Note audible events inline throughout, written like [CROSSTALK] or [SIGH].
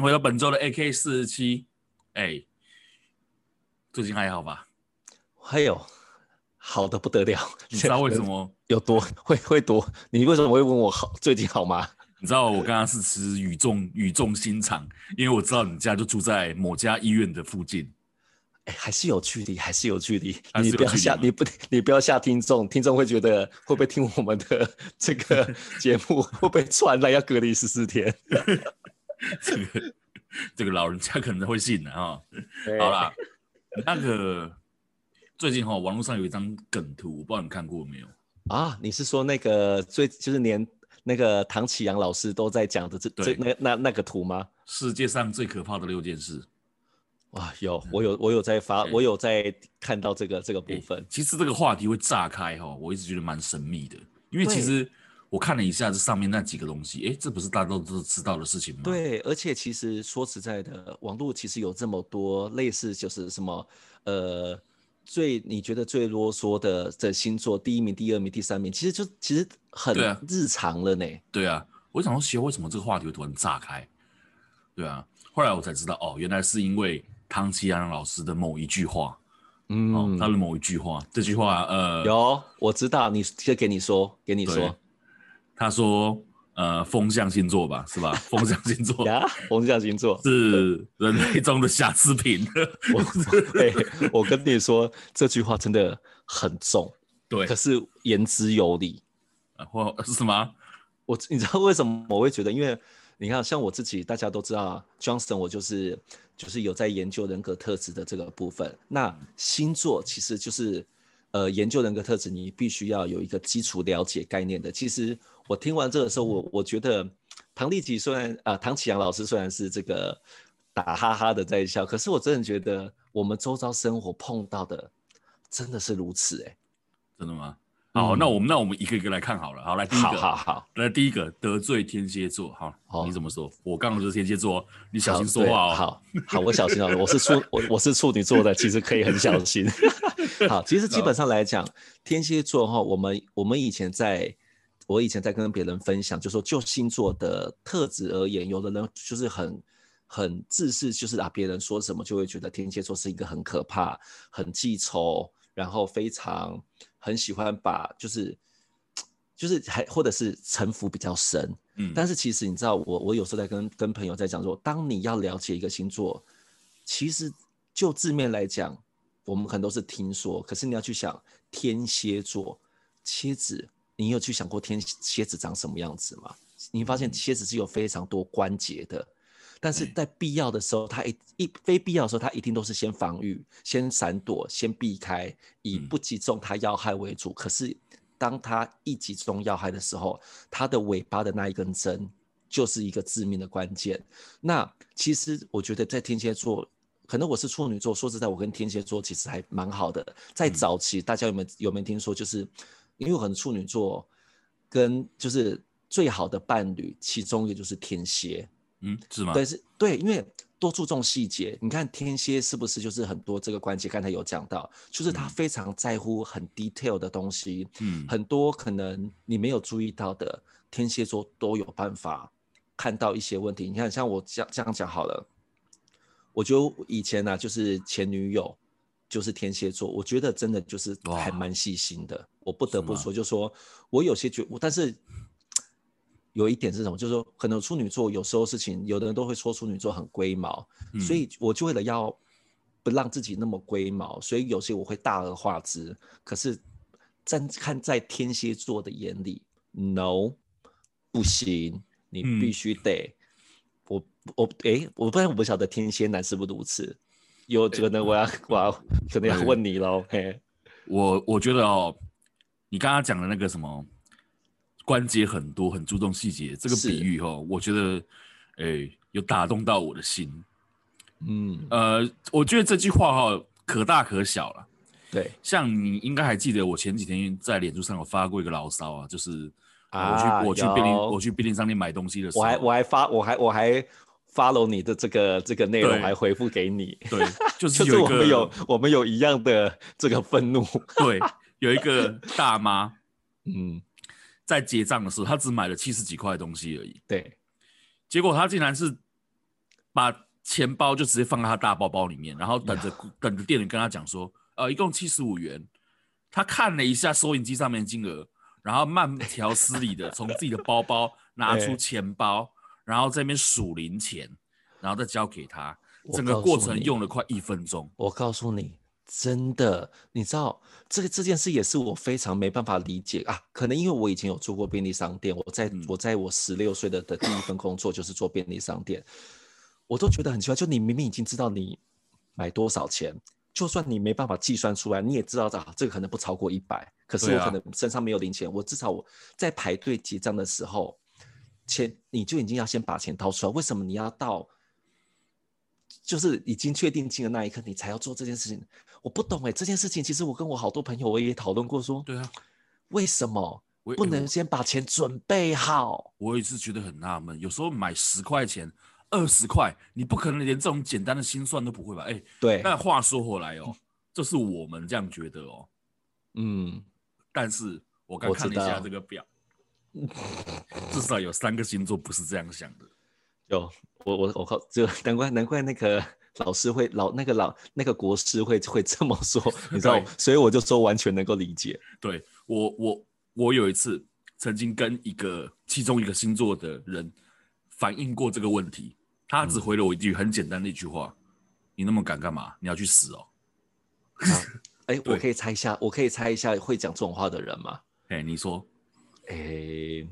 回到本周的 AK 四十七。哎，最近还好吧？还有，好的不得了。你知道为什么 [LAUGHS] 有多会会多？你为什么会问我好最近好吗？你知道我刚刚是持语重语重心长，因为我知道你家就住在某家医院的附近。哎，还是有距离，还是有距离。你不要吓，你不，你不要吓听众，听众会觉得会不会听我们的这个 [LAUGHS] 节目会不会传来要隔离十四天？[LAUGHS] 这个这个老人家可能会信的哈。[LAUGHS] 好啦，那个最近哈、哦，网络上有一张梗图，我不知道你看过没有啊？你是说那个最就是连那个唐启阳老师都在讲的这这那那那个图吗？世界上最可怕的六件事。哇，有我有我有在发，[LAUGHS] 我有在看到这个这个部分。其实这个话题会炸开哈，我一直觉得蛮神秘的，因为其实我看了一下这上面那几个东西，哎，这不是大家都都知道的事情吗？对，而且其实说实在的，网络其实有这么多类似，就是什么呃，最你觉得最啰嗦的这星座，第一名、第二名、第三名，其实就其实很日常了呢。对啊，我想说，为什么这个话题会突然炸开？对啊，后来我才知道，哦，原来是因为。唐奇阳老师的某一句话，嗯、哦，他的某一句话，这句话，呃，有，我知道，你先给你说，给你说，他说，呃，风象星座吧，是吧？风象星座 [LAUGHS] 呀，风象星座是人类中的瑕疵品。我，欸、我跟你说，这句话真的很重，对，可是言之有理，或是什么？我，[LAUGHS] 你知道为什么我会觉得？因为你看，像我自己，大家都知道，Johnson，我就是。就是有在研究人格特质的这个部分，那星座其实就是，呃，研究人格特质，你必须要有一个基础了解概念的。其实我听完这个时候，我我觉得唐立淇虽然啊、呃，唐启阳老师虽然是这个打哈哈的在笑，可是我真的觉得我们周遭生活碰到的真的是如此哎、欸，真的吗？好，那我们那我们一个一个来看好了。好，来第一个，好好好，来第一个得罪天蝎座。好，好，你怎么说？我刚刚就是天蝎座，你小心说话哦。好，好，我小心哦。我是处我我是处女座的，其实可以很小心。[LAUGHS] 好，其实基本上来讲，天蝎座哈，我们我们以前在，我以前在跟别人分享，就说就星座的特质而言，有的人就是很很自私，就是啊，别人说什么就会觉得天蝎座是一个很可怕、很记仇，然后非常。很喜欢把就是就是还或者是城府比较深，嗯，但是其实你知道我我有时候在跟跟朋友在讲说，当你要了解一个星座，其实就字面来讲，我们可能都是听说，可是你要去想天蝎座蝎子，你有去想过天蝎子长什么样子吗？你发现蝎子是有非常多关节的。但是在必要的时候，它一一非必要的时候，它一定都是先防御、先闪躲、先避开，以不击中它要害为主。可是当它一击中要害的时候，它的尾巴的那一根针就是一个致命的关键。那其实我觉得在天蝎座，可能我是处女座，说实在，我跟天蝎座其实还蛮好的。在早期，大家有没有有没有听说？就是因为我很处女座跟就是最好的伴侣，其中一个就是天蝎。嗯，是吗？对，是，对，因为多注重细节。你看天蝎是不是就是很多这个关节？刚才有讲到，就是他非常在乎很 detail 的东西。嗯，很多可能你没有注意到的，天蝎座都有办法看到一些问题。你看，像我这样这样讲好了，我觉得以前呢、啊，就是前女友就是天蝎座，我觉得真的就是还蛮细心的。我不得不说，就说我有些觉，但是。有一点是什么？就是说，可能处女座有时候事情，有的人都会说处女座很龟毛，嗯、所以我就为了要不让自己那么龟毛，所以有些我会大而化之。可是站看在天蝎座的眼里，no，不行，你必须得、嗯、我我哎，我不然我不晓得天蝎男是不是如此？有可能我要、欸、我要可能要问你喽。嘿，我我觉得哦，你刚刚讲的那个什么？关节很多，很注重细节，这个比喻哦，我觉得，哎、欸，有打动到我的心。嗯，呃，我觉得这句话哈，可大可小了。对，像你应该还记得，我前几天在脸书上有发过一个牢骚啊，就是我去、啊、我去便利我去便利商店买东西的时候，我还我还发我还我还 follow 你的这个这个内容，来回复给你。对，就是 [LAUGHS] 有我们有我们有一样的这个愤怒。[LAUGHS] 对，有一个大妈，[LAUGHS] 嗯。在结账的时候，她只买了七十几块东西而已。对，结果她竟然是把钱包就直接放在她大包包里面，然后等着等着店员跟她讲说，呃，一共七十五元。她看了一下收银机上面金额，然后慢条斯理的从自己的包包拿出钱包，然后在那边数零钱，然后再交给他。整个过程用了快一分钟。我告诉你。真的，你知道这个这件事也是我非常没办法理解啊。可能因为我以前有做过便利商店，我在我在我十六岁的的第一份工作就是做便利商店，我都觉得很奇怪。就你明明已经知道你买多少钱，就算你没办法计算出来，你也知道啊，这个可能不超过一百。可是我可能身上没有零钱，我至少我在排队结账的时候，钱你就已经要先把钱掏出来。为什么你要到？就是已经确定金的那一刻，你才要做这件事情。我不懂哎，这件事情其实我跟我好多朋友我也讨论过，说，对啊，为什么不能先把钱准备好？我也是觉得很纳闷。有时候买十块钱、二十块，你不可能连这种简单的心算都不会吧？哎，对。那话说回来哦，这是我们这样觉得哦。嗯，但是我刚看了一下这个表，[LAUGHS] 至少有三个星座不是这样想的。有，我我我靠，就难怪难怪那个。老师会老那个老那个国师会会这么说，[LAUGHS] 你知道，所以我就说完全能够理解。对我我我有一次曾经跟一个其中一个星座的人反映过这个问题，他只回了我一句很简单的一句话：“嗯、你那么敢干嘛？你要去死哦！”哎、[LAUGHS] 啊，我可以猜一下，我可以猜一下会讲这种话的人吗？哎，你说，哎，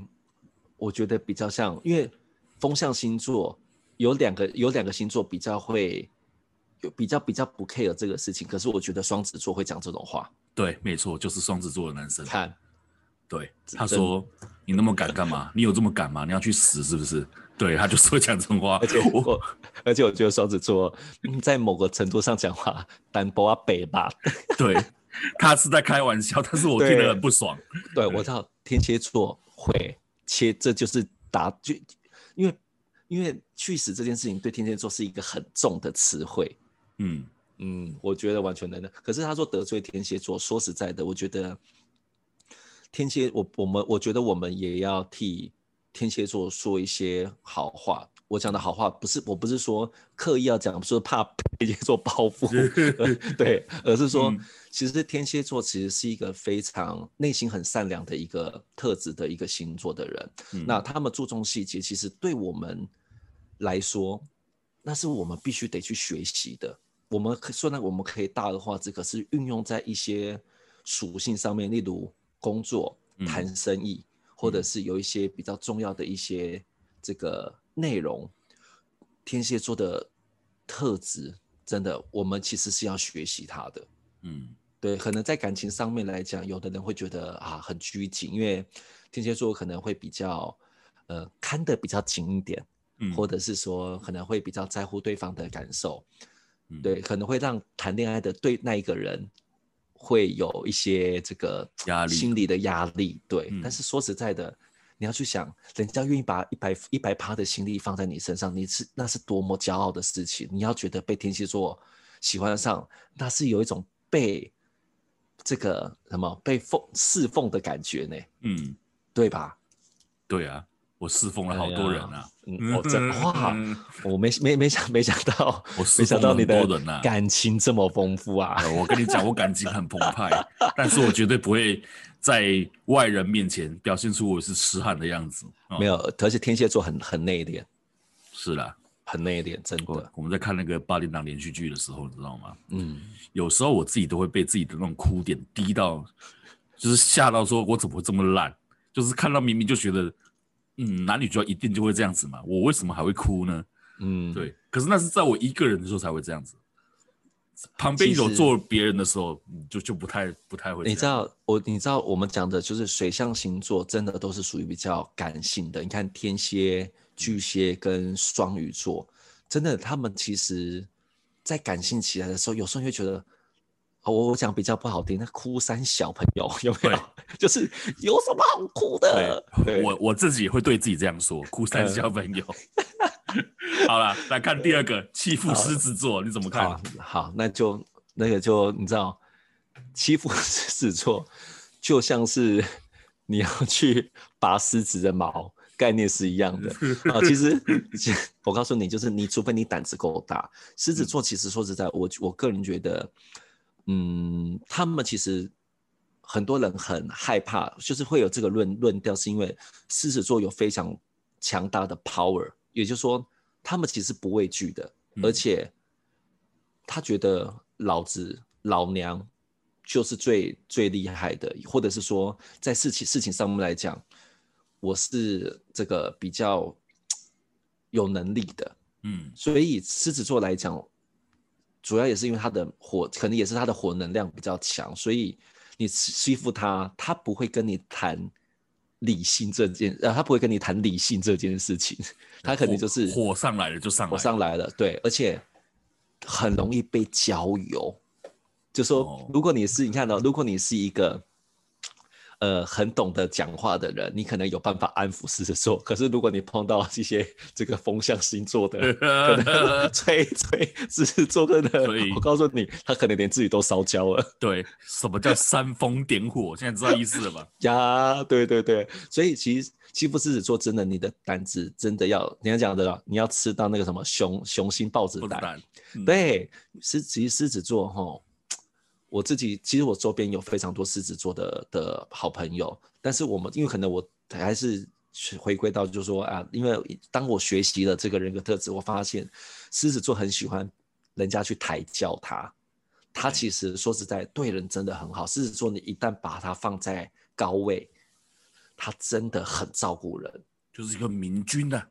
我觉得比较像，因为风象星座有两个有两个星座比较会。有比较比较不 care 这个事情，可是我觉得双子座会讲这种话。对，没错，就是双子座的男生。看，对，他说：“你那么敢干嘛？你有这么敢吗？你要去死是不是？”对，他就是会讲这种话。而且我，而且我觉得双子座在某个程度上讲话，单薄啊北吧。[LAUGHS] 对，[LAUGHS] 他是在开玩笑，[LAUGHS] 但是我听得很不爽。对，对我知道天蝎座会切，这就是答就因为因为去死这件事情对天蝎座是一个很重的词汇。嗯嗯，我觉得完全能的。可是他说得罪天蝎座，说实在的，我觉得天蝎，我我们我觉得我们也要替天蝎座说一些好话。我讲的好话不是，我不是说刻意要讲，说怕天蝎座报复，[LAUGHS] 对，而是说，其实天蝎座其实是一个非常内心很善良的一个特质的一个星座的人。嗯、那他们注重细节，其实对我们来说，那是我们必须得去学习的。我们可虽然我们可以大而化之，可是运用在一些属性上面，例如工作、谈生意，嗯、或者是有一些比较重要的一些这个内容，天蝎座的特质，真的，我们其实是要学习他的。嗯，对，可能在感情上面来讲，有的人会觉得啊很拘谨，因为天蝎座可能会比较呃看得比较紧一点，嗯，或者是说可能会比较在乎对方的感受。对，可能会让谈恋爱的对那一个人会有一些这个压力，心理的压力。对，但是说实在的，你要去想，人家愿意把一百一百趴的心力放在你身上，你是那是多么骄傲的事情。你要觉得被天蝎座喜欢上，那是有一种被这个什么被奉侍奉的感觉呢？嗯，对吧？对啊。我侍奉了好多人啊！我真哇，我没没没想没想到，[LAUGHS] 我没想到你的人啊！感情这么丰富啊！我跟你讲，我感情很澎湃，但是我绝对不会在外人面前表现出我是痴汉的样子。没有，而且天蝎座很很内敛，是啦，很内敛，真的。我们在看那个八点档连续剧的时候，你知道吗？嗯，有时候我自己都会被自己的那种哭点低到，就是吓到，说我怎么会这么烂？就是看到明明就觉得。嗯，男女主角一定就会这样子嘛？我为什么还会哭呢？嗯，对。可是那是在我一个人的时候才会这样子，旁边有坐别人的时候，就就不太不太会。你知道我，你知道我们讲的就是水象星座，真的都是属于比较感性的。你看天蝎、巨蟹跟双鱼座，真的他们其实，在感性起来的时候，有时候会觉得。我我讲比较不好听，那哭三小朋友有没有？[LAUGHS] 就是有什么好哭的？我我自己会对自己这样说，哭三小朋友。[LAUGHS] 好了，来看第二个 [LAUGHS] 欺负狮子座，你怎么看？好，那就那个就你知道，欺负狮子座就像是你要去拔狮子的毛，概念是一样的啊。其实，我告诉你，就是你除非你胆子够大，狮子座其实说实在，我我个人觉得，嗯，他们其实很多人很害怕，就是会有这个论论调，是因为狮子座有非常强大的 power，也就是说，他们其实不畏惧的，而且他觉得老子老娘。就是最最厉害的，或者是说，在事情事情上面来讲，我是这个比较有能力的，嗯，所以狮子座来讲，主要也是因为他的火，可能也是他的火能量比较强，所以你欺负他，他不会跟你谈理性这件，呃，他不会跟你谈理性这件事情，他肯定就是火，火上来了就上来了，火上来了，对，而且很容易被浇油。就说，如果你是你看到，如果你是一个，呃，很懂得讲话的人，你可能有办法安抚狮子座。[LAUGHS] 可是如果你碰到一些这个风象星座的，可能 [LAUGHS] 吹吹狮子座的人，我告诉你，他可能连自己都烧焦了。对，什么叫煽风点火？现在知道意思了吧？呀，对对对，所以其实欺负狮子座真的，你的胆子真的要，你要讲的，你要吃到那个什么雄雄心豹子胆。嗯、对，狮其实狮子座哈。我自己其实我周边有非常多狮子座的的好朋友，但是我们因为可能我还是回归到就是说啊，因为当我学习了这个人格特质，我发现狮子座很喜欢人家去抬轿他，他其实说实在对人真的很好。狮子座你一旦把他放在高位，他真的很照顾人，就是一个明君呐、啊，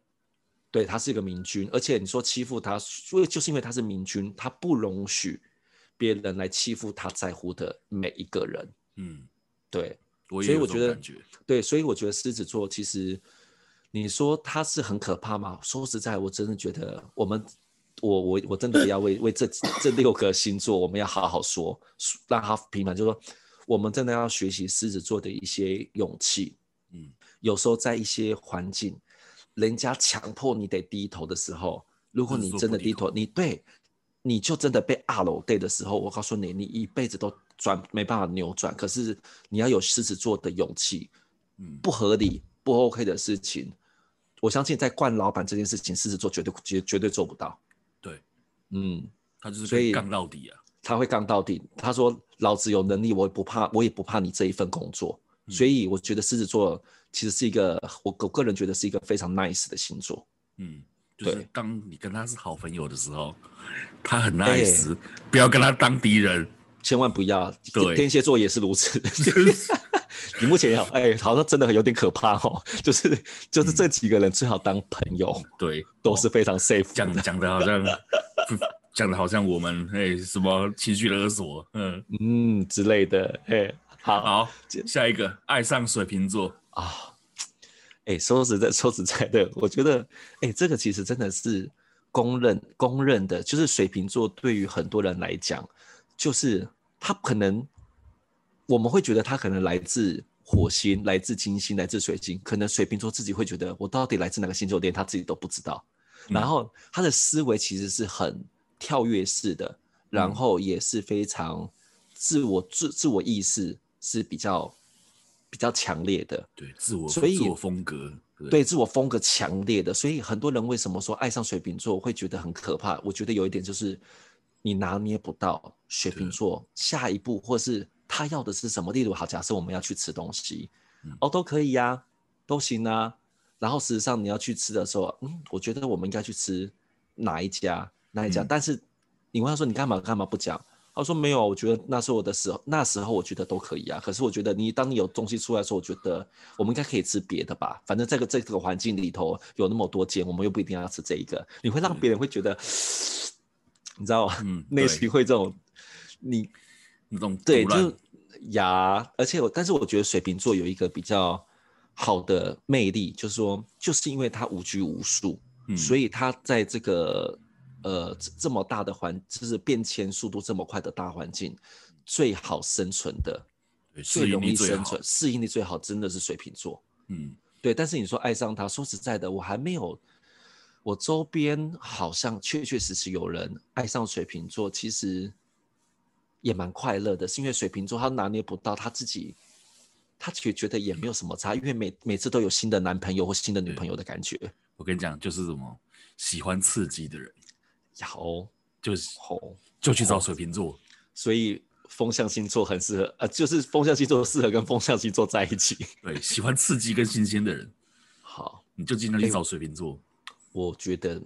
对，他是一个明君，而且你说欺负他，所以就是因为他是明君，他不容许。别人来欺负他在乎的每一个人，嗯，对，所以我觉得，对，所以我觉得狮子座其实，你说他是很可怕吗？说实在，我真的觉得我们，我我我真的要为为这 [COUGHS] 这六个星座，我们要好好说，让他平反，就是说，我们真的要学习狮子座的一些勇气，嗯，有时候在一些环境，人家强迫你得低头的时候，如果你真的低头，你对。你就真的被压了对的时候，我告诉你，你一辈子都转没办法扭转。可是你要有狮子座的勇气，嗯，不合理不 OK 的事情，我相信在惯老板这件事情，狮子座绝对绝绝对做不到。对，嗯，他就是所以杠到底啊，他会杠到底。他说：“老子有能力，我也不怕，我也不怕你这一份工作。嗯”所以我觉得狮子座其实是一个，我我个人觉得是一个非常 nice 的星座。嗯。就是当你跟他是好朋友的时候，他很 nice，欸，不要跟他当敌人，千万不要。对，天蝎座也是如此。[LAUGHS] 你目前也好，哎，欸，好像真的有点可怕哦。就是就是这几个人最好当朋友，嗯，对，[LAUGHS] 都是非常 safe。讲讲的好像讲的好像我们哎，欸，什么情绪勒索，嗯嗯之类的。哎，欸，好，好，下一个爱上水瓶座啊。哎，说实在，说实在的，我觉得，哎，这个其实真的是公认公认的，就是水瓶座对于很多人来讲，就是他可能我们会觉得他可能来自火星，来自金星，来自水星，可能水瓶座自己会觉得我到底来自哪个星座，连他自己都不知道。然后他的思维其实是很跳跃式的，然后也是非常自我自自我意识是比较。比较强烈的，对自我，所以自我风格，对，对自我风格强烈的，所以很多人为什么说爱上水瓶座会觉得很可怕？我觉得有一点就是你拿捏不到水瓶座下一步，或是他要的是什么。例如，好，假设我们要去吃东西，嗯、哦，都可以呀、啊，都行啊。然后事实上你要去吃的时候，嗯，我觉得我们应该去吃哪一家哪一家，嗯、但是你问他说你干嘛干嘛不讲？他说没有，我觉得那是我的时候，那时候我觉得都可以啊。可是我觉得你当你有东西出来的时候，我觉得我们应该可以吃别的吧。反正这个这个环境里头有那么多间，我们又不一定要吃这一个。你会让别人会觉得，嗯、你知道吗？嗯，内心会这种，你那种对，就牙。而且我，但是我觉得水瓶座有一个比较好的魅力，就是说，就是因为他无拘无束，嗯、所以他在这个。呃，这么大的环，就是变迁速度这么快的大环境，最好生存的，最容易生存，适应力最好，真的是水瓶座。嗯，对。但是你说爱上他，说实在的，我还没有，我周边好像确确实实有人爱上水瓶座，其实也蛮快乐的，是因为水瓶座他拿捏不到他自己他其实觉得也没有什么差，因为每每次都有新的男朋友或新的女朋友的感觉。我跟你讲，就是什么喜欢刺激的人，有就是就去找水瓶座，所以风象星座很适合，呃，就是风象星座适合跟风象星座在一起。[LAUGHS] 对，喜欢刺激跟新鲜的人，好，你就尽量去找水瓶座。我觉得，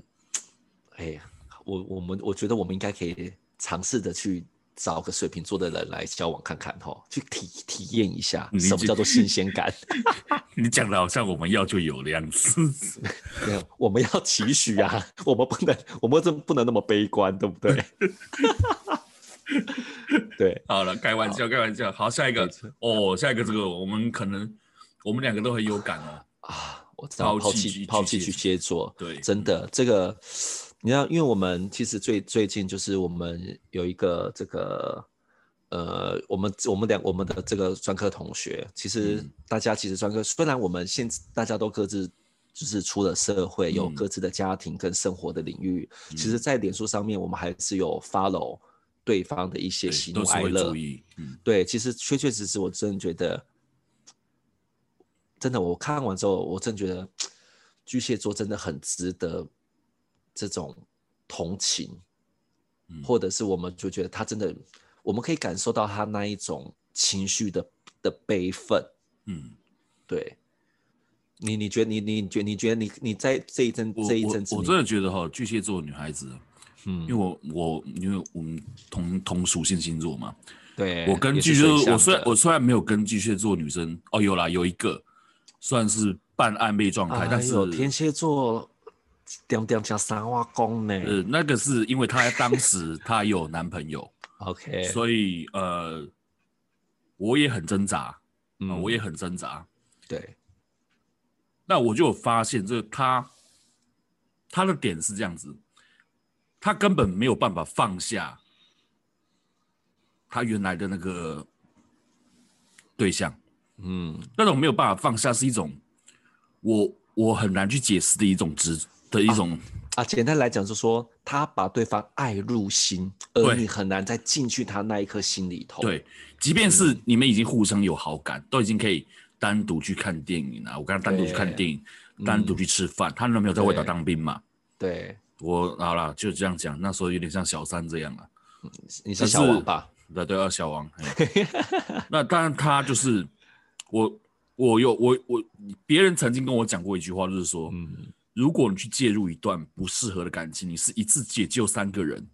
哎呀，我我们我觉得我们应该可以尝试着去。找个水瓶座的人来交往看看哈，去体体验一下什么叫做新鲜感。[LAUGHS] 你讲的好像我们要就有的样子，没有，我们要期许啊，[LAUGHS] 我们不能，我们真不能那么悲观，对不对？[LAUGHS] 对，好了，开玩笑，开玩笑。好，下一个哦，下一个这个我们可能我们两个都很有感啊。啊，我知道抛弃抛弃巨蟹座，对，真的这个。你要，因为我们其实最最近就是我们有一个这个，呃，我们我们两我们的这个专科同学，其实大家其实专科虽然我们现大家都各自就是出了社会，有各自的家庭跟生活的领域，嗯、其实，在脸书上面我们还是有 follow 对方的一些喜怒哀乐。嗯，对，其实确确实实，我真的觉得，真的我看完之后，我真的觉得巨蟹座真的很值得。这种同情，或者是我们就觉得他真的，我们可以感受到他那一种情绪的的悲愤。嗯，对。你你觉得你你觉你觉得你你在这一阵这一阵子，我真的觉得哈，巨蟹座女孩子，嗯，因为我我因为我们同同属性星座嘛，对，我跟巨蟹座，我虽然我虽然没有跟巨蟹座女生哦，有啦，有一个算是半暧昧状态，但是天蝎座。点点像三瓦公呢？呃，那个是因为她当时她有男朋友，[LAUGHS] OK，所以呃，我也很挣扎，嗯、呃，我也很挣扎，对。那我就有发现，这个他他的点是这样子，他根本没有办法放下他原来的那个对象，嗯，那种没有办法放下是一种我我很难去解释的一种执。的一种啊，啊，简单来讲就是说，他把对方爱入心，而你很难再进去他那一颗心里头。对，即便是你们已经互相有好感，嗯、都已经可以单独去看电影了。我跟他单独去看电影，单独去吃饭。他男朋友在外岛当兵嘛？对，我好了，就这样讲。那时候有点像小三这样啊。你是小王吧？对对，啊小王。[LAUGHS] 那当然，他就是我，我有我我，别人曾经跟我讲过一句话，就是说，嗯。如果你去介入一段不适合的感情，你是一次解救三个人。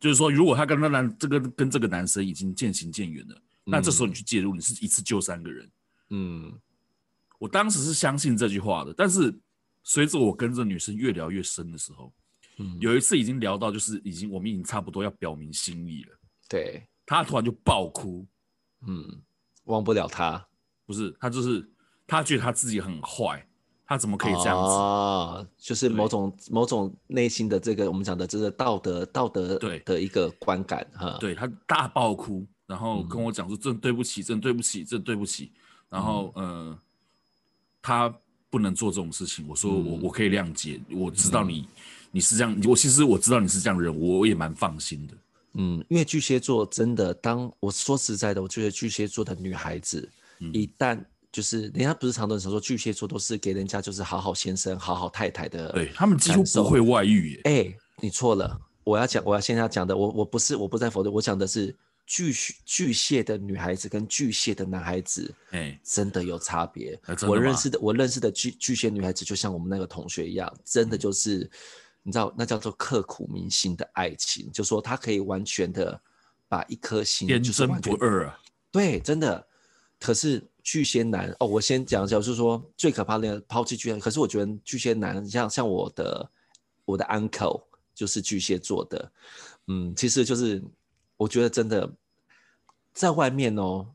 就是说，如果他跟那男这个跟这个男生已经渐行渐远了，嗯，那这时候你去介入，你是一次救三个人。嗯，我当时是相信这句话的，但是随着我跟这女生越聊越深的时候，嗯，有一次已经聊到就是已经我们已经差不多要表明心意了。对，她突然就爆哭，嗯，忘不了他，不是他就是他觉得他自己很坏。他怎么可以这样子？哦，就是某种某种内心的这个我们讲的这个道德道德对的一个观感哈。对，他大爆哭，然后跟我讲说：“真对不起，真对不起，真对不起。”然后呃，他不能做这种事情。我说我我可以谅解，我知道你你是这样，我其实我知道你是这样的人，我也蛮放心的。嗯，因为巨蟹座真的，当我说实在的，我觉得巨蟹座的女孩子一旦。就是人家不是常常说巨蟹座都是给人家就是好好先生、好好太太的，对他们几乎不会外遇耶。哎、欸，你错了，我要讲，我要现在要讲的，我我不是我不在否定，我讲的是巨巨蟹的女孩子跟巨蟹的男孩子，哎、欸，真的有差别。我认识的我认识的巨巨蟹女孩子，就像我们那个同学一样，真的就是、嗯、你知道那叫做刻骨铭心的爱情，就说她可以完全的把一颗心天真不二啊，对，真的。可是巨蟹男哦，我先讲一下，就是说最可怕的抛弃巨蟹。可是我觉得巨蟹男像像我的我的 uncle 就是巨蟹座的，嗯，其实就是我觉得真的在外面哦，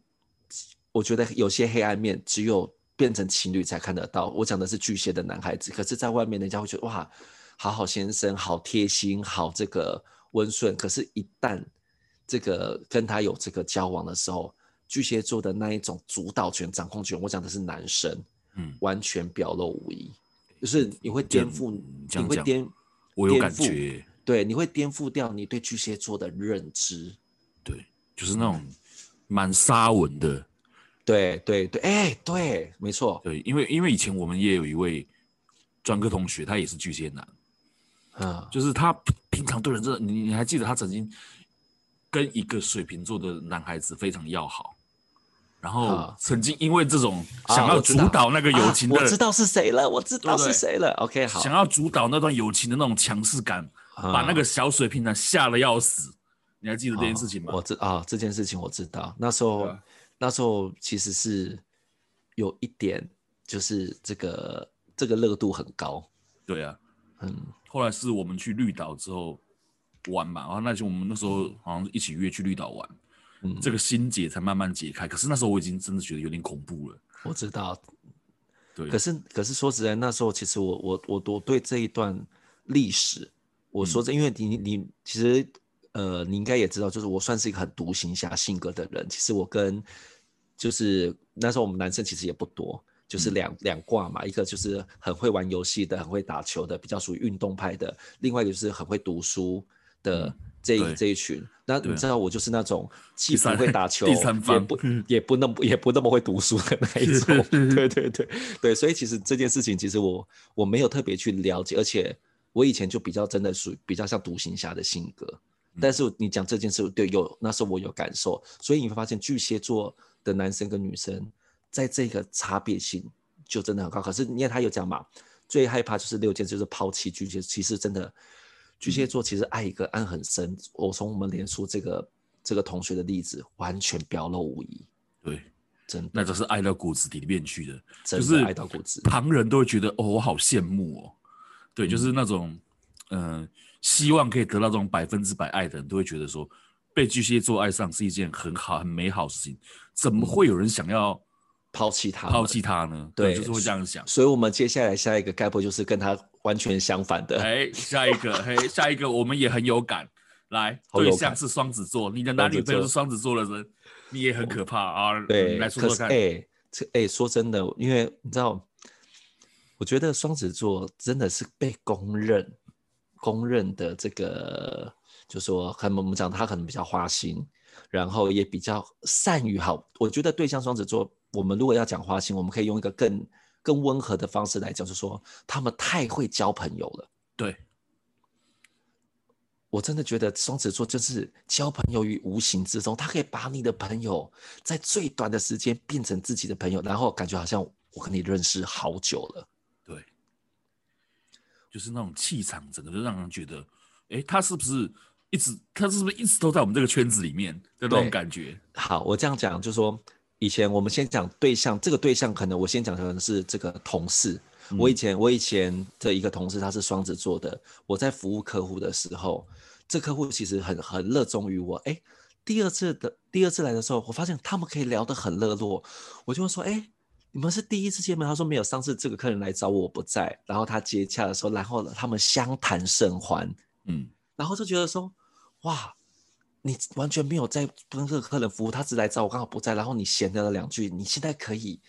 我觉得有些黑暗面只有变成情侣才看得到。我讲的是巨蟹的男孩子，可是在外面人家会觉得哇，好好先生，好贴心，好这个温顺。可是，一旦这个跟他有这个交往的时候，巨蟹座的那一种主导权、掌控权，我讲的是男生，嗯，完全表露无遗，就是你会颠覆，你会颠，我有感觉，对，你会颠覆掉你对巨蟹座的认知，对，就是那种蛮沙文的，对对对，哎、欸，对，没错，对，因为因为以前我们也有一位专科同学，他也是巨蟹男，啊，就是他平常对人真的，你你还记得他曾经跟一个水瓶座的男孩子非常要好，然后曾经因为这种想要主导那个友情的，啊我，知道是谁了，我知道是谁了，OK，好，想要主导那段友情的那种强势感，嗯，把那个小水瓶男吓得要死，你还记得这件事情吗？哦、我知啊，这件事情我知道，那时候。那时候其实是有一点，就是这个这个热度很高。对啊，嗯。后来是我们去绿岛之后玩嘛，然后那就我们那时候好像一起约去绿岛玩，嗯，这个心结才慢慢解开。可是那时候我已经真的觉得有点恐怖了。我知道，对。可是可是说实在，那时候其实我我我我对这一段历史，我说这，因为你你其实。呃，你应该也知道，就是我算是一个很独行侠性格的人。其实我跟就是那时候我们男生其实也不多，就是两两挂嘛，一个就是很会玩游戏的，很会打球的，比较属于运动派的；另外一个就是很会读书的、嗯、这一群。那你知道我就是那种既不会打球，[LAUGHS] 也不也不那么也不那么会读书的那一种。对对对对，所以其实这件事情其实我我没有特别去了解，而且我以前就比较真的属于比较像独行侠的性格。但是你讲这件事，对，有那时候我有感受，所以你会发现巨蟹座的男生跟女生在这个差别性就真的很高。可是因为他有讲嘛，最害怕就是六件，就是抛弃巨蟹。其实真的巨蟹座其实爱一个爱很深。我从我们连书这个这个同学的例子，完全表露无遗。对，真的，那就是爱到骨子里面去的，真的爱到骨子。旁人都会觉得哦，我好羡慕哦。对，就是那种嗯。呃希望可以得到这种百分之百爱的人，都会觉得说，被巨蟹座爱上是一件很好、很美好的事情。怎么会有人想要抛弃他、抛弃他呢？对，就是会这样想。所以，我们接下来下一个概括就是跟他完全相反的。哎，下一个，[LAUGHS] 嘿，下一个，我们也很有感。来，对象是双子座，你的男女朋友是双子座的人，你也很可怕啊。对，来说说看。哎，这哎，说真的，因为你知道，我觉得双子座真的是被公认。公认的这个，就说很我们讲他可能比较花心，然后也比较善于好。我觉得对象双子座，我们如果要讲花心，我们可以用一个更更温和的方式来讲，就是说他们太会交朋友了。对，我真的觉得双子座就是交朋友于无形之中，他可以把你的朋友在最短的时间变成自己的朋友，然后感觉好像我跟你认识好久了。对就是那种气场，整个就让人觉得，哎，他是不是一直，他是不是一直都在我们这个圈子里面的那种感觉？好，我这样讲，就是说，以前我们先讲对象，这个对象可能我先讲的是这个同事。嗯、我以前我以前的一个同事，他是双子座的。我在服务客户的时候，这客户其实很很热衷于我。哎，第二次的第二次来的时候，我发现他们可以聊得很热络，我就会说，哎。你们是第一次见面？他说没有。上次这个客人来找我，我不在，然后他接洽的时候，然后他们相谈甚欢，嗯，然后就觉得说，哇，你完全没有在跟这个客人服务，他只来找我，刚好不在，然后你闲聊了两句，你现在可以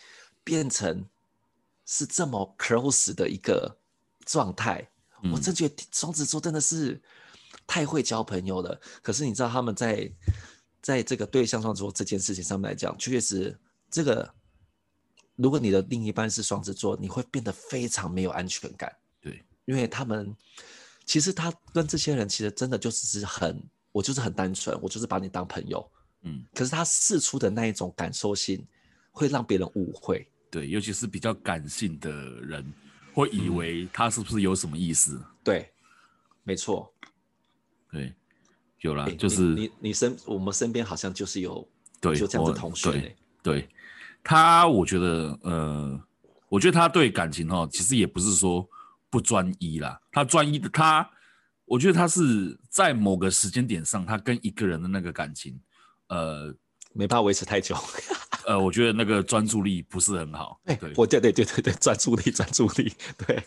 变成是这么 close 的一个状态，嗯，我真觉得双子座真的是太会交朋友了。可是你知道他们在在这个对象上做这件事情上面来讲，确实这个。如果你的另一半是双子座，你会变得非常没有安全感。对，因为他们其实他跟这些人其实真的就只是很，我就是很单纯，我就是把你当朋友。嗯，可是他试出的那一种感受性，会让别人误会。对，尤其是比较感性的人，会以为他是不是有什么意思？嗯、对，没错。对，有了，就是你你，身我们身边好像就是有对，就这样的同学。对。对他，我觉得，呃，我觉得他对感情哦，其实也不是说不专一啦。他专一的，他，我觉得他是在某个时间点上，他跟一个人的那个感情，呃，没办法维持太久。呃，我觉得那个专注力不是很好。对，我对对对对对，专注力，专注力，对。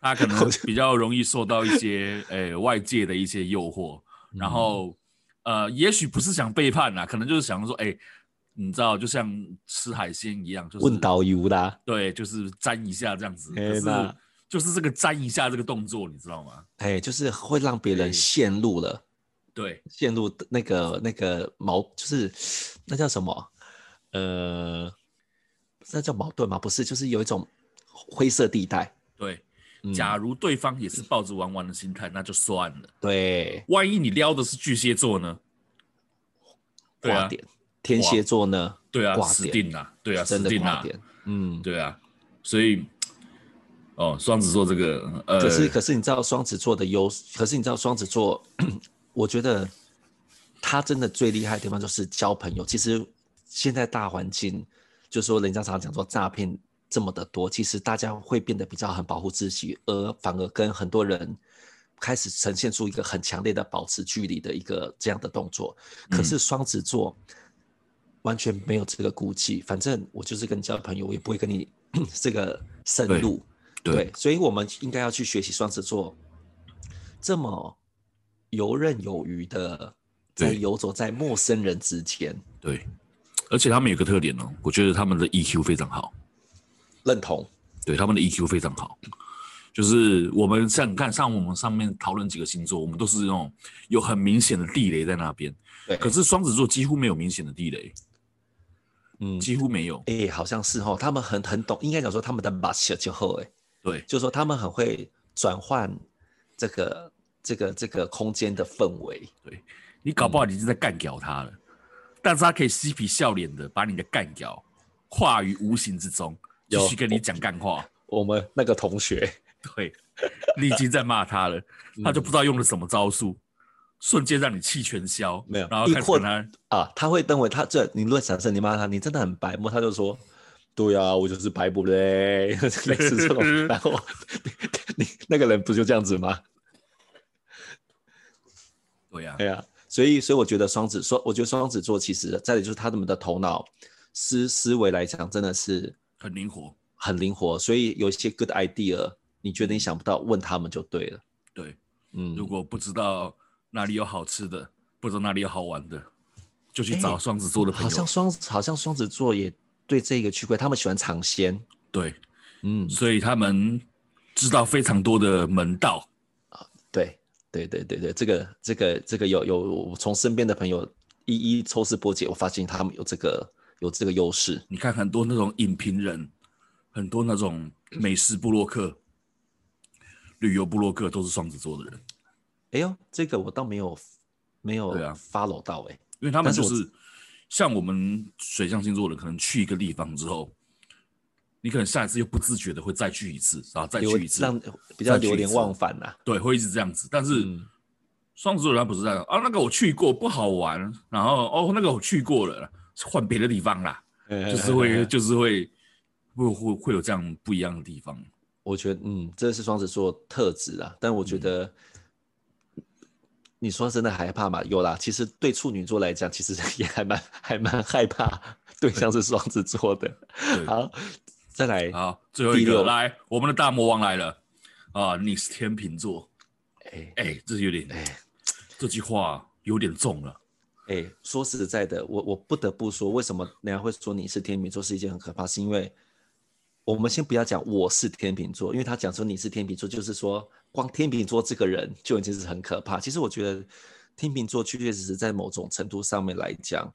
他可能比较容易受到一些，呃，外界的一些诱惑，然后，呃，也许不是想背叛啦，可能就是想说，哎。你知道，就像吃海鲜一样，就是问导游啦，对，就是沾一下这样子。可是，就是这个沾一下这个动作，你知道吗？哎，就是会让别人陷入了，对，陷入那个那个矛，就是那叫什么？呃，那叫矛盾吗？不是，就是有一种灰色地带。对，假如对方也是抱着玩玩的心态，那就算了。对，万一你撩的是巨蟹座呢？挂点。天蝎座呢？对啊，死定了。对啊，真的挂点。嗯，对啊，所以。哦，双子座这个，呃，可是可是你知道双子座的优势？可是你知道双子座，[CLEARS THROAT] 我觉得他真的最厉害的地方就是交朋友。其实现在大环境，就是说人家常常讲说诈骗这么的多，其实大家会变得比较很保护自己，而反而跟很多人开始呈现出一个很强烈的保持距离的一个这样的动作。可是双子座完全没有这个顾忌，反正我就是跟你交朋友，我也不会跟你 [CLEARS THROAT] 这个深入。对，对，所以我们应该要去学习双子座这么游刃有余的在游走在陌生人之间。对，而且他们有个特点哦，我觉得他们的 EQ 非常好。认同。对，他们的 EQ 非常好，就是我们像你看，像我们上面讨论几个星座，我们都是那种有很明显的地雷在那边。对。可是双子座几乎没有明显的地雷。嗯，几乎没有。哎、欸，好像是哦，他们很很懂，应该讲说他们的把持就好哎。对，就是说他们很会转换这个这个这个空间的氛围。对，你搞不好你已经在干掉他了，嗯，但是他可以嬉皮笑脸的把你的干掉化于无形之中，继续跟你讲干话。我们那个同学，对，你已经在骂他了，[LAUGHS] 他就不知道用了什么招数，瞬间让你气全消。没有，然后开始他啊，他会认为他这你如果假设你骂他，你真的很白目，他就说。对啊，我就是白不嘞，[LAUGHS] 类似这种，然后 [LAUGHS] 你那个人不就这样子吗？对呀、啊，对呀、啊，所以所以我觉得双子说，我觉得双子座其实再来就是他们的头脑思思维来讲，真的是很灵活，很灵活。所以有一些 good idea，你觉得你想不到，问他们就对了。对，嗯，如果不知道哪里有好吃的，不知道哪里有好玩的，就去找双子座的朋友。好像双好像双子座也。对这个区块，他们喜欢尝鲜。对，嗯，所以他们知道非常多的门道啊。对，对，对，对，对，这个，这个，这个有有从身边的朋友一一抽丝剥茧，我发现他们有这个有这个优势。你看很多那种影评人，很多那种美食部落客、旅游部落客都是双子座的人。哎呦，这个我倒没有没有 follow 到哎，因为他们就是。像我们水象星座的，可能去一个地方之后，你可能下一次又不自觉的会再去一次，然后再去一次，让比较流连忘返呐、啊。对，会一直这样子。但是双、嗯、子座人不是这样啊，那个我去过不好玩，然后哦那个我去过了，换别的地方啦，就是会就是会会会会有这样不一样的地方。我觉得嗯，这是双子座特质啊，但我觉得。嗯你说真的害怕吗？有啦，其实对处女座来讲，其实 [LAUGHS] 也还蛮还蛮害怕对象是双子座的。好，再来，好，最后一个来，我们的大魔王来了啊！你是天秤座，哎哎，这有点哎，这句话有点重了。哎，说实在的，我我不得不说，为什么人家会说你是天秤座是一件很可怕？是因为我们先不要讲我是天秤座，因为他讲说你是天秤座，就是说。光天秤座这个人就已经是很可怕。其实我觉得天秤座确确实实在某种程度上面来讲，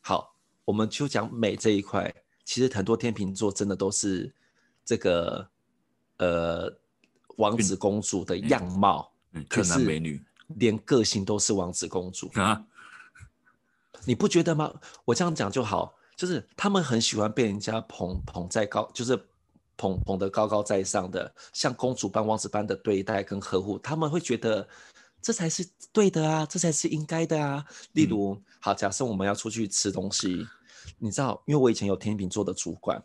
好，我们就讲美这一块。其实很多天秤座真的都是这个呃王子公主的样貌，嗯，可是美女，连个性都是王子公主啊。你不觉得吗？我这样讲就好，就是他们很喜欢被人家捧捧在高，就是。捧捧得高高在上的，像公主般、王子般的对待跟呵护，他们会觉得这才是对的啊，这才是应该的啊。例如，嗯、好，假设我们要出去吃东西，你知道，因为我以前有天秤座的主管，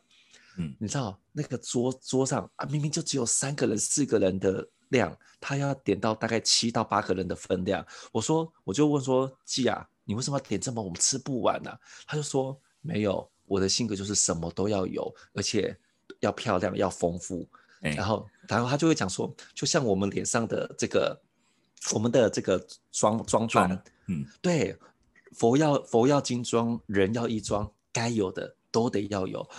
嗯，你知道那个桌桌上啊，明明就只有三个人、四个人的量，他要点到大概七到八个人的分量。我说，我就问说，季啊，你为什么要点这么我们吃不完呢、啊？他就说，没有，我的性格就是什么都要有，而且。要漂亮，要丰富，然后，然后他就会讲说，就像我们脸上的这个，我们的这个妆妆装，嗯，对，佛要佛要金装，人要衣装，该有的都得要有。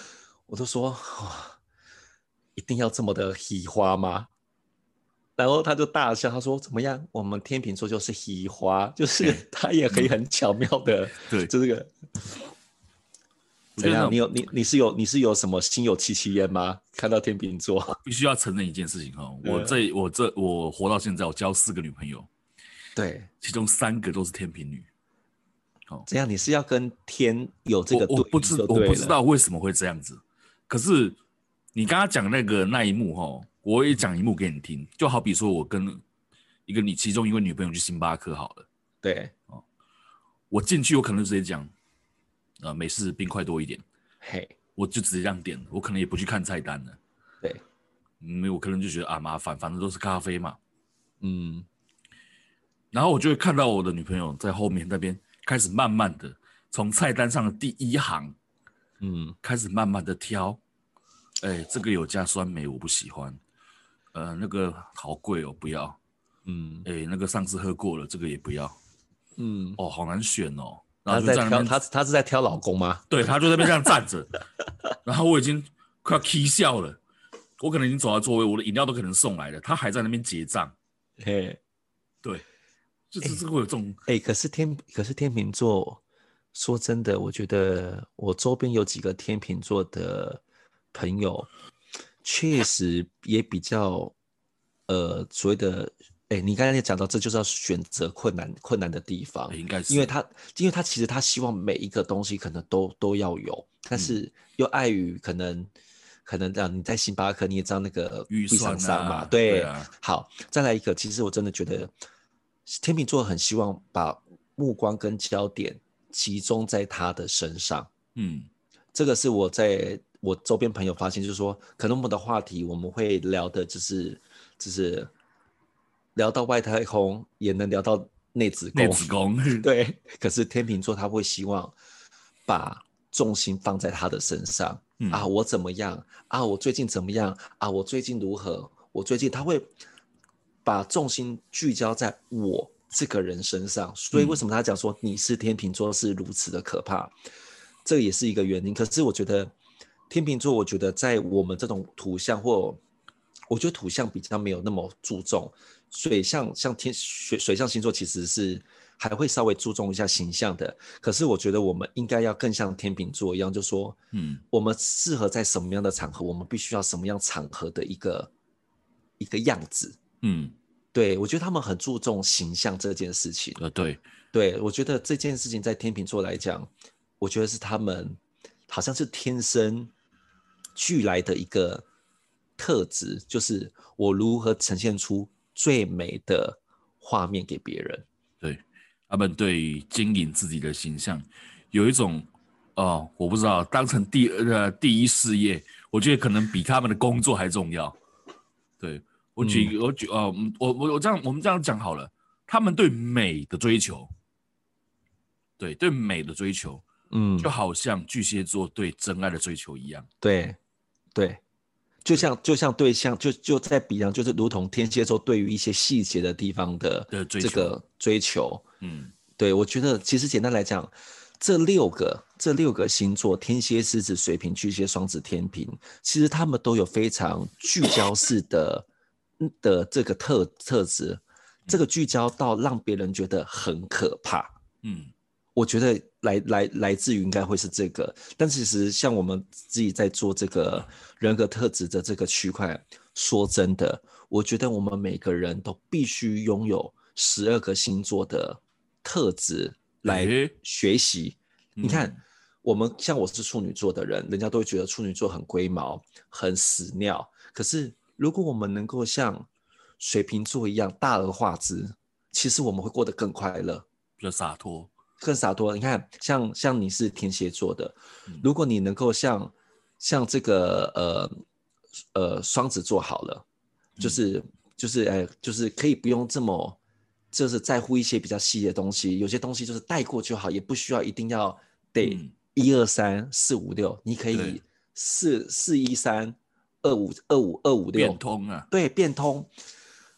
我都说，一定要这么的喜花吗？然后他就大笑，他说怎么样？我们天秤座就是喜花，就是 [LAUGHS] 他也可以很巧妙的，对，就这个。怎样？你有你你是有你是有什么心有戚戚焉吗？看到天秤座，必须要承认一件事情哈，我这我这我活到现在，我交四个女朋友，对，其中三个都是天秤女。哦，这样你是要跟天有这个对？我不知我不知道为什么会这样子。可是你刚刚讲那个那一幕哈，我也讲一幕给你听，就好比说我跟一个你其中一位女朋友去星巴克好了，对，哦，我进去我可能直接讲。呃，美式冰块多一点，嘿我就直接这样点，我可能也不去看菜单了。对，因为我可能就觉得啊麻烦，反正都是咖啡嘛。嗯，然后我就会看到我的女朋友在后面那边开始慢慢的从菜单上的第一行，嗯，开始慢慢的挑。哎，这个有加酸梅，我不喜欢。呃，那个好贵哦，不要。嗯，哎，那个上次喝过了，这个也不要。嗯，哦，好难选哦。他在挑他他是在挑老公吗？[LAUGHS] 对，他就在那边这样站着，[LAUGHS] 然后我已经快要气笑了，我可能已经走到座位，我的饮料都可能送来了，他还在那边结账。嘿，对，就是这个会有这种。哎、欸欸，可是天可是天秤座，说真的，我觉得我周边有几个天秤座的朋友，确实也比较呃所谓的。哎，你刚才也讲到，这就是要选择困难困难的地方，应该是，因为他，因为他其实他希望每一个东西可能都都要有，但是又碍于可能可能让你在星巴克你也知道那个预算嘛，啊、对，对啊、好，再来一个，其实我真的觉得天秤座很希望把目光跟焦点集中在他的身上，嗯，这个是我在我周边朋友发现，就是说可能我们的话题我们会聊的就是就是。聊到外太空，也能聊到内子宫。内子宫，[LAUGHS] [LAUGHS] 对。可是天秤座他会希望把重心放在他的身上。嗯、啊，我怎么样？啊，我最近怎么样？啊，我最近如何？我最近他会把重心聚焦在我这个人身上。所以为什么他讲说你是天秤座是如此的可怕？嗯、这个也是一个原因。可是我觉得天秤座，我觉得在我们这种土象或我觉得土象比较没有那么注重。水象像天水水象星座其实是还会稍微注重一下形象的，可是我觉得我们应该要更像天秤座一样，就说，嗯，我们适合在什么样的场合，我们必须要什么样场合的一个一个样子，嗯，对，我觉得他们很注重形象这件事情，呃，对，对，我觉得这件事情在天秤座来讲，我觉得是他们好像是天生俱来的一个特质，就是我如何呈现出。最美的画面给别人，对，他们对经营自己的形象有一种，哦，我不知道，当成第呃第一事业，我觉得可能比他们的工作还重要。对，我举、嗯、我举哦，我我我这样我们这样讲好了，他们对美的追求，对对美的追求，嗯，就好像巨蟹座对真爱的追求一样，对对。就像就像对象就就在比方，就是如同天蝎座对于一些细节的地方的这个追求，嗯，对，我觉得其实简单来讲，这六个这六个星座天蝎、狮子、水瓶、巨蟹、双子、天平，其实他们都有非常聚焦式的的这个特特质，这个聚焦到让别人觉得很可怕，嗯。我觉得来来来自于应该会是这个，但其实像我们自己在做这个人格特质的这个区块，说真的，我觉得我们每个人都必须拥有十二个星座的特质来学习。欸、你看，嗯、我们像我是处女座的人，人家都会觉得处女座很龟毛、很屎尿。可是如果我们能够像水瓶座一样大而化之，其实我们会过得更快乐，比较洒脱。更洒脱。你看，像像你是天蝎座的，如果你能够像像这个呃呃双子座好了，就是就是哎，就是可以不用这么就是在乎一些比较细的东西，有些东西就是带过就好，也不需要一定要得一二三四五六，你可以四四一三二五二五二五六变通啊，对，变通。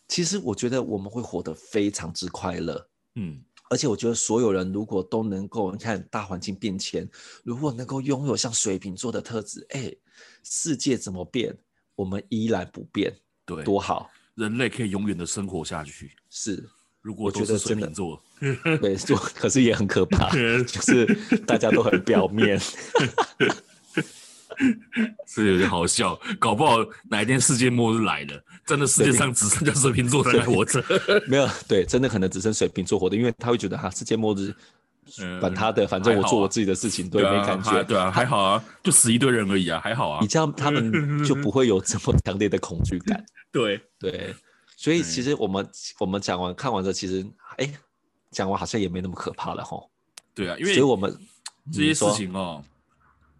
其实我觉得我们会活得非常之快乐，嗯。而且我觉得所有人如果都能够，你看大环境变迁，如果能够拥有像水瓶座的特质，哎，世界怎么变，我们依然不变，对，多好，人类可以永远的生活下去。是，如果都是水瓶座，对，做可是也很可怕，[LAUGHS] 就是大家都很表面，[LAUGHS] 是有点好笑。搞不好哪一天世界末日来了，真的世界上只剩下水瓶座在活着。没有，[LAUGHS] 对，真的可能只剩水瓶座活着，因为他会觉得哈，世界末日。管他的，反正我做我自己的事情，对，没感觉，对啊，还好啊，就死一堆人而已啊，还好啊。你这样他们就不会有这么强烈的恐惧感。[LAUGHS] 对对，所以其实我们我们讲完看完之后，其实哎，讲完好像也没那么可怕了哈。对啊，因为所以我们这些事情哦，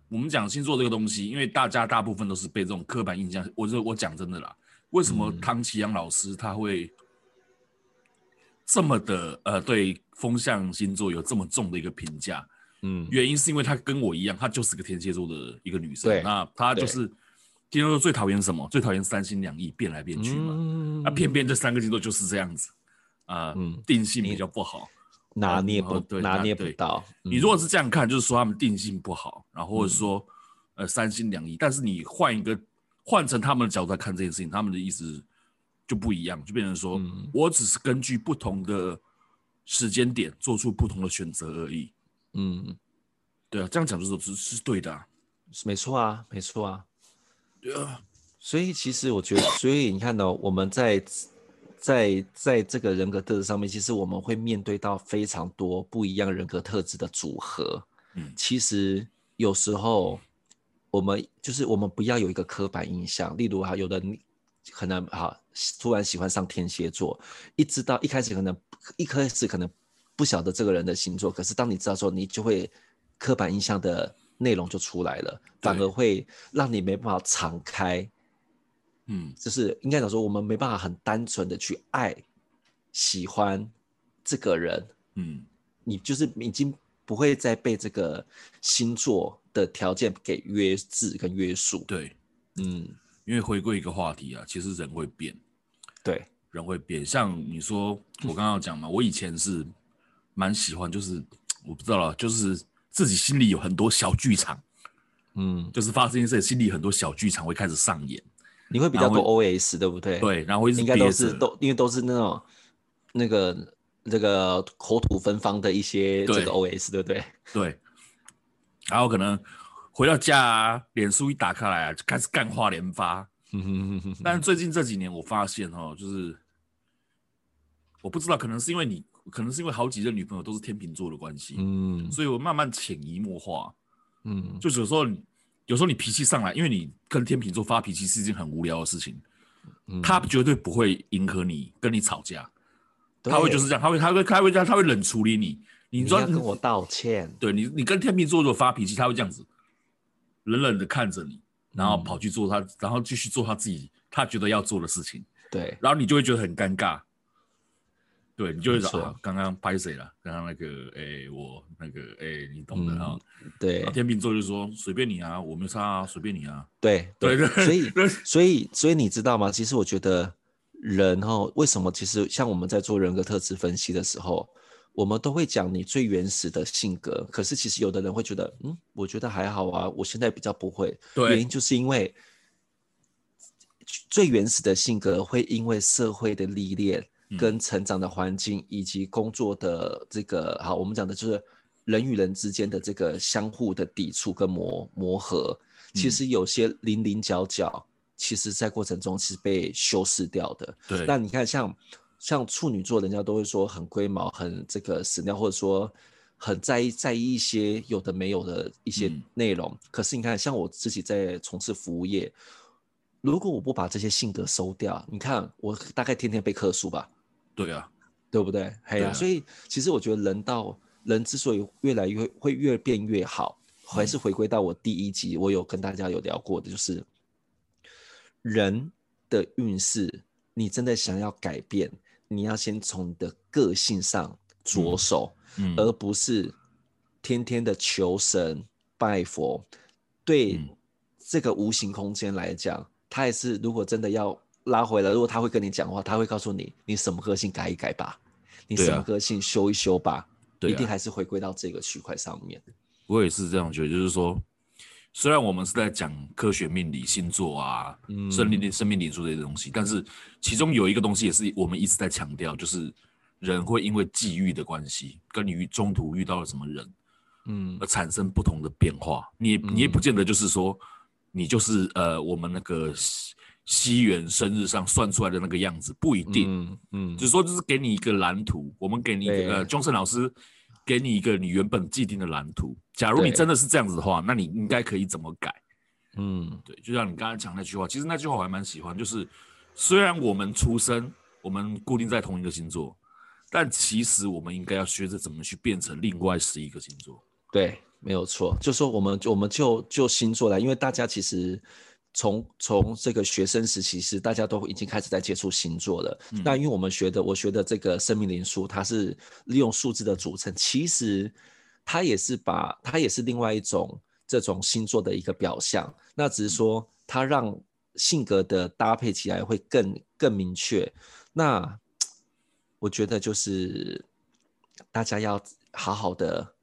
我们讲星座这个东西，因为大家大部分都是被这种刻板印象。我这我讲真的啦，为什么唐綺阳老师他会这么的呃对？风象星座有这么重的一个评价，嗯，原因是因为他跟我一样，他就是个天蝎座的一个女生。那她就是天蝎座最讨厌什么？最讨厌三心两意、变来变去嘛。嗯、那偏偏这三个星座就是这样子啊，呃嗯、定性比较不好，拿捏不对，拿捏不到。你如果是这样看，就是说他们定性不好，然后或者说、嗯、呃三心两意。但是你换一个换成他们的角度来看这件事情，他们的意思就不一样，就变成说、嗯、我只是根据不同的。时间点做出不同的选择而已。嗯，对啊，这样讲就是是是对的，啊，没错啊，没错啊。对啊，所以其实我觉得，所以你看到，喔、我们在在在这个人格特质上面，其实我们会面对到非常多不一样人格特质的组合。嗯，其实有时候我们就是我们不要有一个刻板印象，例如哈，有的人可能哈突然喜欢上天蝎座，一直到一开始可能。一开始可能不晓得这个人的星座，可是当你知道之后，你就会刻板印象的内容就出来了，反而会让你没办法敞开。嗯，就是应该讲说，我们没办法很单纯的去爱、喜欢这个人。嗯，你就是已经不会再被这个星座的条件给约制跟约束。对，嗯，因为回归一个话题啊，其实人会变。对。人会变，像你说，我刚刚讲嘛，我以前是蛮喜欢，就是我不知道了，就是自己心里有很多小剧场，嗯，就是发生一些事，心里很多小剧场会开始上演。你会比较多 OS，对不对？对，然后应该都是都，因为都是那种那个这个口吐芬芳的一些这个 OS，对，不对？[LAUGHS] 对。然后可能回到家啊，脸书一打开来啊，就开始干话连发。[LAUGHS] 但是最近这几年，我发现哦，就是。我不知道，可能是因为你，可能是因为好几任女朋友都是天秤座的关系，嗯，所以我慢慢潜移默化，嗯，就是有时候，有时候你脾气上来，因为你跟天秤座发脾气是一件很无聊的事情，嗯，他绝对不会迎合你，跟你吵架，他会就是这样，他会，他会，他会这样，他会冷处理你，你说你要跟我道歉，对你，你跟天秤座如果发脾气，他会这样子，冷冷的看着你，然后跑去做他，嗯，然后继续做他自己他觉得要做的事情，对，然后你就会觉得很尴尬。对，你就会说啊，刚刚拍谁了？刚刚那个，哎、欸，我那个，哎、欸，你懂的啊、嗯。对，天秤座就说随便你啊，我没差啊，随便你啊。对对对，所以所以所以你知道吗？其实我觉得人哈，为什么其实像我们在做人格特质分析的时候，我们都会讲你最原始的性格。可是其实有的人会觉得，嗯，我觉得还好啊，我现在比较不会。对，原因就是因为最原始的性格会因为社会的历练。跟成长的环境以及工作的这个好，我们讲的就是人与人之间的这个相互的抵触跟磨磨合，其实有些零零角角，其实在过程中是被修饰掉的。对，那你看像像处女座，人家都会说很龟毛，很这个死尿，或者说很在意在意一些有的没有的一些内容。嗯。可是你看，像我自己在从事服务业，如果我不把这些性格收掉，你看我大概天天被克数吧。对啊，对不对？哎呀、啊，所以其实我觉得人到人之所以越来越会越变越好，还是回归到我第一集我有跟大家有聊过的，就是人的运势，你真的想要改变，你要先从你的个性上着手，嗯嗯、而不是天天的求神拜佛。对这个无形空间来讲，他也是如果真的要。拉回来，如果他会跟你讲话，他会告诉你，你什么个性改一改吧，你什么个性修一修吧，对啊，一定还是回归到这个区块上面。我也是这样觉得，就是说，虽然我们是在讲科学命理、星座啊、嗯、生命、生命灵数这些东西，但是其中有一个东西也是我们一直在强调，就是人会因为际遇的关系，跟你中途遇到了什么人，嗯，而产生不同的变化。你也你也不见得就是说，你就是呃，我们那个西元生日上算出来的那个样子，不一定。嗯，嗯，就是说，就是给你一个蓝图，我们给你一个呃，Johnson 老师给你一个你原本既定的蓝图。假如你真的是这样子的话，那你应该可以怎么改？嗯，对，就像你刚才讲那句话，其实那句话我还蛮喜欢，就是虽然我们出生，我们固定在同一个星座，但其实我们应该要学着怎么去变成另外十一个星座。对，没有错，就说我们我们就就星座来，因为大家其实从从这个学生时期是大家都已经开始在接触星座了。嗯、那因为我们学的，我学的这个生命灵数，它是利用数字的组成，其实它也是把它也是另外一种。这种星座的一个表象，那只是说它让性格的搭配起来会更更明确。那我觉得就是大家要好好的，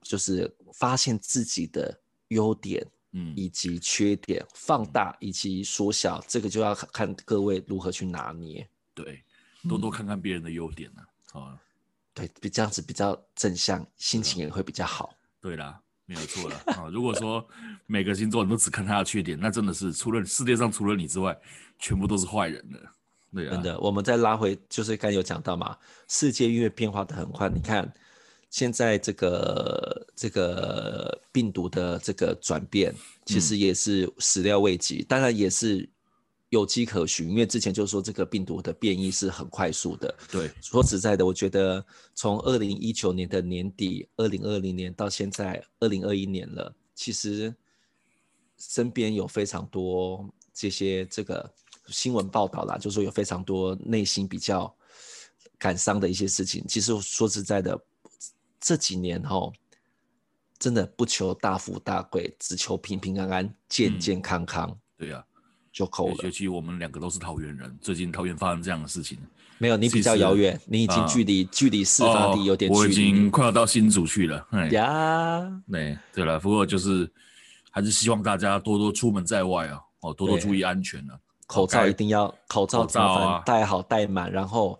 就是发现自己的优点，嗯，以及缺点，放大以及缩小，这个就要看各位如何去拿捏。对，多多看看别人的优点呢，啊，对，比这样子比较正向，心情也会比较好。对啦。没有错了啊！如果说每个星座你都只看他的缺点，那真的是除了世界上除了你之外，全部都是坏人的。对啊，真的。我们再拉回，就是刚有讲到嘛，世界因为变化的很快，你看现在这个这个病毒的这个转变，其实也是始料未及，嗯、当然也是。有迹可循，因为之前就是说这个病毒的变异是很快速的。对，说实在的，我觉得从二零一九年的年底，二零二零年到现在二零二一年了，其实身边有非常多这些这个新闻报道啦，就是说有非常多内心比较感伤的一些事情。其实说实在的，这几年哈，真的不求大富大贵，只求平平安安、健健康康。嗯、对呀、啊。就够了。尤其我们两个都是桃园人，最近桃园发生这样的事情，没有你比较遥远，你已经距离、啊、距离事发地有点距离。我已经快要到新竹去了。呀，对对了，不过就是还是希望大家多多出门在外啊，哦，多多注意安全啊。口罩一定要口罩戴好戴满，然后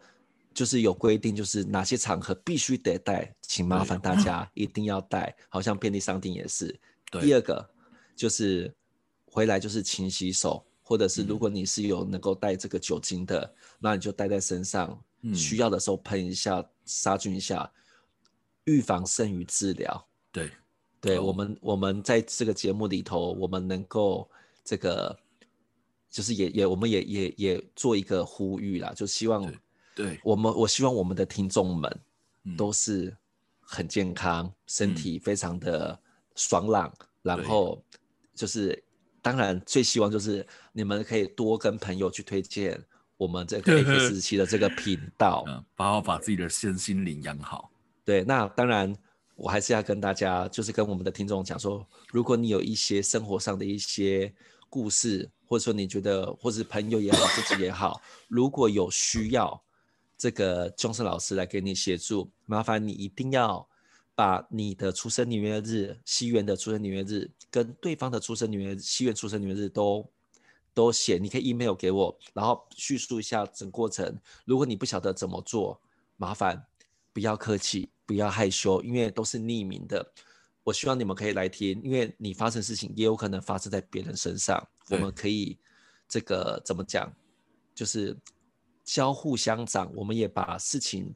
就是有规定，就是哪些场合必须得戴，请麻烦大家一定要戴。好像便利商店也是。对。第二个就是回来就是勤洗手。或者是如果你是有能够带这个酒精的，嗯、那你就带在身上，嗯、需要的时候喷一下杀菌一下，预防胜于治疗。对，对、哦、我们我们在这个节目里头，我们能够这个就是也也我们也也也做一个呼吁啦，就希望对。我们我希望我们的听众们都是很健康，嗯、身体非常的爽朗，嗯、然后就是。当然，最希望就是你们可以多跟朋友去推荐我们这个 X 17的这个频道，嗯，好好把自己的身心灵养好。对，那当然，我还是要跟大家，就是跟我们的听众讲说，如果你有一些生活上的一些故事，或者说你觉得，或是朋友也好，自己也好，如果有需要，这个 Johnson 老师来给你协助，麻烦你一定要。把你的出生年月日、西元的出生年月日跟对方的出生年月日、西元出生年月日都都写，你可以 email 给我，然后叙述一下整个过程。如果你不晓得怎么做，麻烦不要客气，不要害羞，因为都是匿名的。我希望你们可以来听，因为你发生事情也有可能发生在别人身上。我们可以这个怎么讲，就是交互相长，我们也把事情。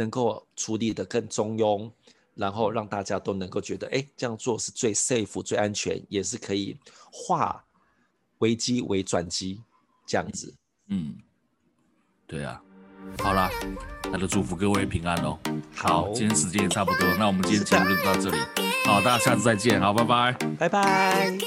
能够处理得更中庸，然后让大家都能够觉得，哎，这样做是最 safe、最安全，也是可以化危机为转机，这样子。嗯，对啊。好啦，那就祝福各位平安喽。好，今天时间也差不多，那我们今天节目就到这里。好，大家下次再见。好，拜拜，拜拜。